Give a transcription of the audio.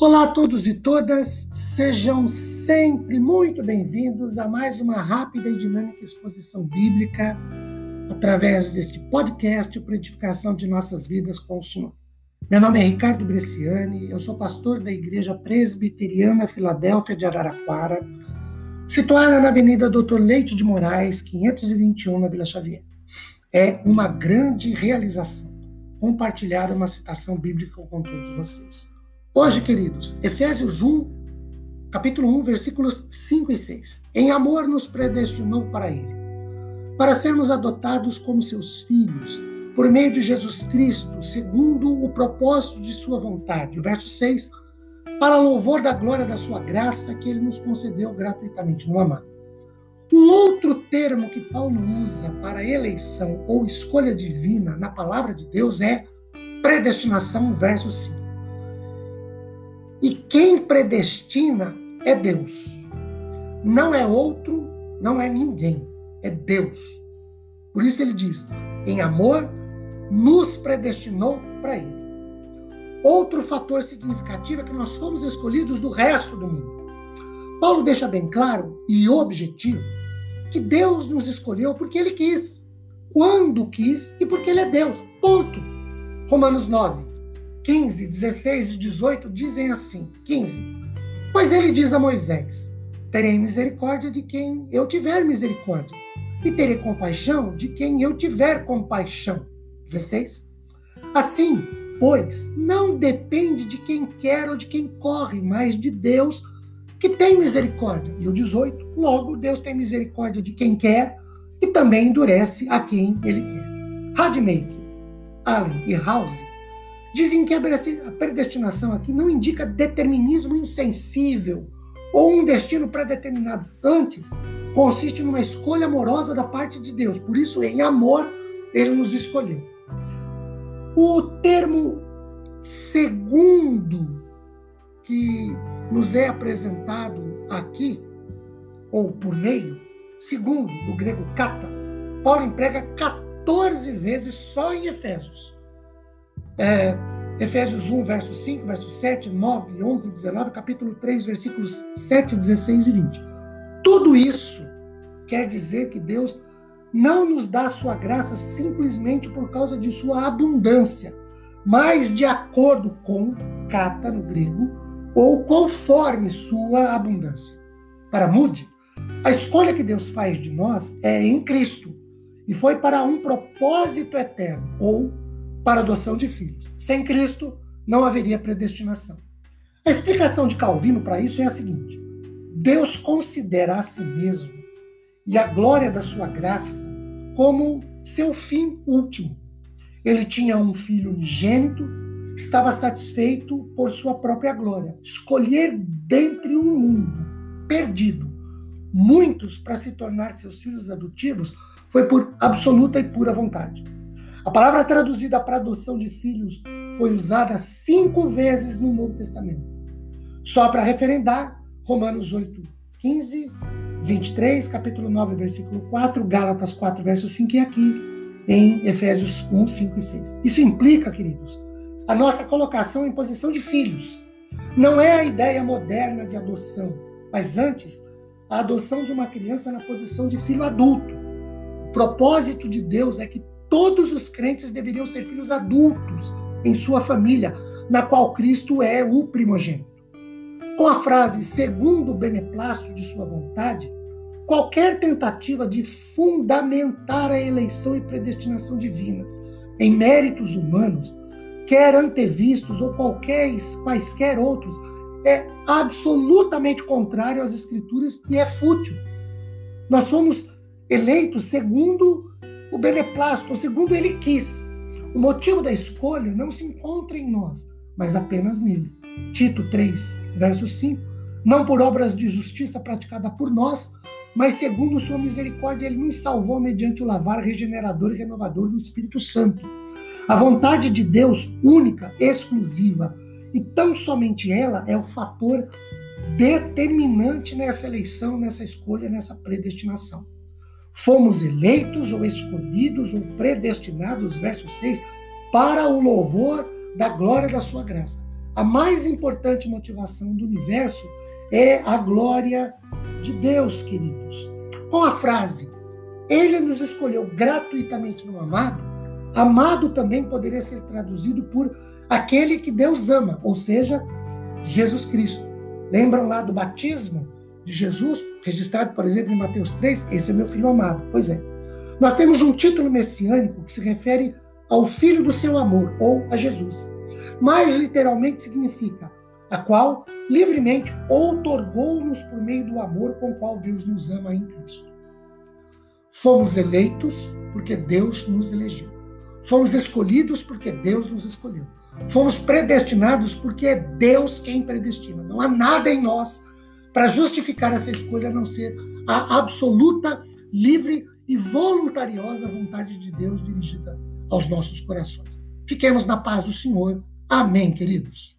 Olá a todos e todas, sejam sempre muito bem-vindos a mais uma rápida e dinâmica exposição bíblica através deste podcast para edificação de nossas vidas com o Senhor. Meu nome é Ricardo Bresciani, eu sou pastor da Igreja Presbiteriana Filadélfia de Araraquara, situada na Avenida Doutor Leite de Moraes, 521, na Vila Xavier. É uma grande realização compartilhar uma citação bíblica com todos vocês. Hoje, queridos, Efésios 1, capítulo 1, versículos 5 e 6. Em amor nos predestinou para Ele, para sermos adotados como seus filhos, por meio de Jesus Cristo, segundo o propósito de Sua vontade. O verso 6. Para louvor da glória da Sua graça, que Ele nos concedeu gratuitamente no amado. Um outro termo que Paulo usa para eleição ou escolha divina na palavra de Deus é predestinação, verso 5. E quem predestina é Deus. Não é outro, não é ninguém, é Deus. Por isso ele diz: em amor, nos predestinou para Ele. Outro fator significativo é que nós fomos escolhidos do resto do mundo. Paulo deixa bem claro e objetivo que Deus nos escolheu porque Ele quis, quando quis e porque Ele é Deus. Ponto. Romanos 9. 15, 16 e 18 dizem assim: 15. Pois ele diz a Moisés: Terei misericórdia de quem eu tiver misericórdia, e terei compaixão de quem eu tiver compaixão. 16. Assim, pois, não depende de quem quer ou de quem corre, mas de Deus que tem misericórdia. E o 18, logo Deus tem misericórdia de quem quer e também endurece a quem ele quer. Radmaker, Allen e House Dizem que a predestinação aqui não indica determinismo insensível ou um destino pré-determinado. Antes, consiste numa escolha amorosa da parte de Deus. Por isso, em amor, ele nos escolheu. O termo segundo que nos é apresentado aqui, ou por meio, segundo, do grego kata, Paulo emprega 14 vezes só em Efésios. É, Efésios 1, verso 5, verso 7, 9, 11, 19, capítulo 3, versículos 7, 16 e 20. Tudo isso quer dizer que Deus não nos dá sua graça simplesmente por causa de sua abundância, mas de acordo com, kata no grego, ou conforme sua abundância. Para Moody, a escolha que Deus faz de nós é em Cristo e foi para um propósito eterno, ou para adoção de filhos. Sem Cristo, não haveria predestinação. A explicação de Calvino para isso é a seguinte: Deus considera a si mesmo e a glória da sua graça como seu fim último. Ele tinha um filho unigênito, estava satisfeito por sua própria glória. Escolher dentre um mundo perdido muitos para se tornar seus filhos adotivos foi por absoluta e pura vontade. A palavra traduzida para adoção de filhos foi usada cinco vezes no Novo Testamento. Só para referendar, Romanos 8, 15, 23, capítulo 9, versículo 4, Gálatas 4, verso 5 e aqui em Efésios 1, 5 e 6. Isso implica, queridos, a nossa colocação em posição de filhos. Não é a ideia moderna de adoção, mas antes, a adoção de uma criança na posição de filho adulto. O propósito de Deus é que Todos os crentes deveriam ser filhos adultos em sua família, na qual Cristo é o primogênito. Com a frase segundo o beneplácito de sua vontade, qualquer tentativa de fundamentar a eleição e predestinação divinas em méritos humanos, quer antevistos ou qualquer, quaisquer outros, é absolutamente contrário às Escrituras e é fútil. Nós somos eleitos segundo o beneplácito, segundo ele quis. O motivo da escolha não se encontra em nós, mas apenas nele. Tito 3, verso 5. Não por obras de justiça praticada por nós, mas segundo sua misericórdia, ele nos salvou mediante o lavar regenerador e renovador do Espírito Santo. A vontade de Deus, única, exclusiva, e tão somente ela é o fator determinante nessa eleição, nessa escolha, nessa predestinação. Fomos eleitos ou escolhidos ou predestinados, verso 6, para o louvor da glória da sua graça. a mais importante motivação do universo é a glória de Deus, queridos. Com a frase, ele nos escolheu gratuitamente no amado, amado também poderia ser traduzido por aquele que Deus ama, ou seja, Jesus Cristo. Lembram lá do batismo de Jesus, registrado, por exemplo, em Mateus 3? Esse é meu filho amado. Pois é. Nós temos um título messiânico que se refere ao filho do seu amor, ou a Jesus. Mais literalmente significa a qual livremente outorgou-nos por meio do amor com o qual Deus nos ama em Cristo. Fomos eleitos porque Deus nos elegeu. Fomos escolhidos porque Deus nos escolheu. Fomos predestinados porque é Deus quem predestina. Não há nada em nós para justificar essa escolha não ser a absoluta, livre e voluntariosa vontade de Deus dirigida aos nossos corações. Fiquemos na paz do Senhor. Amém, queridos.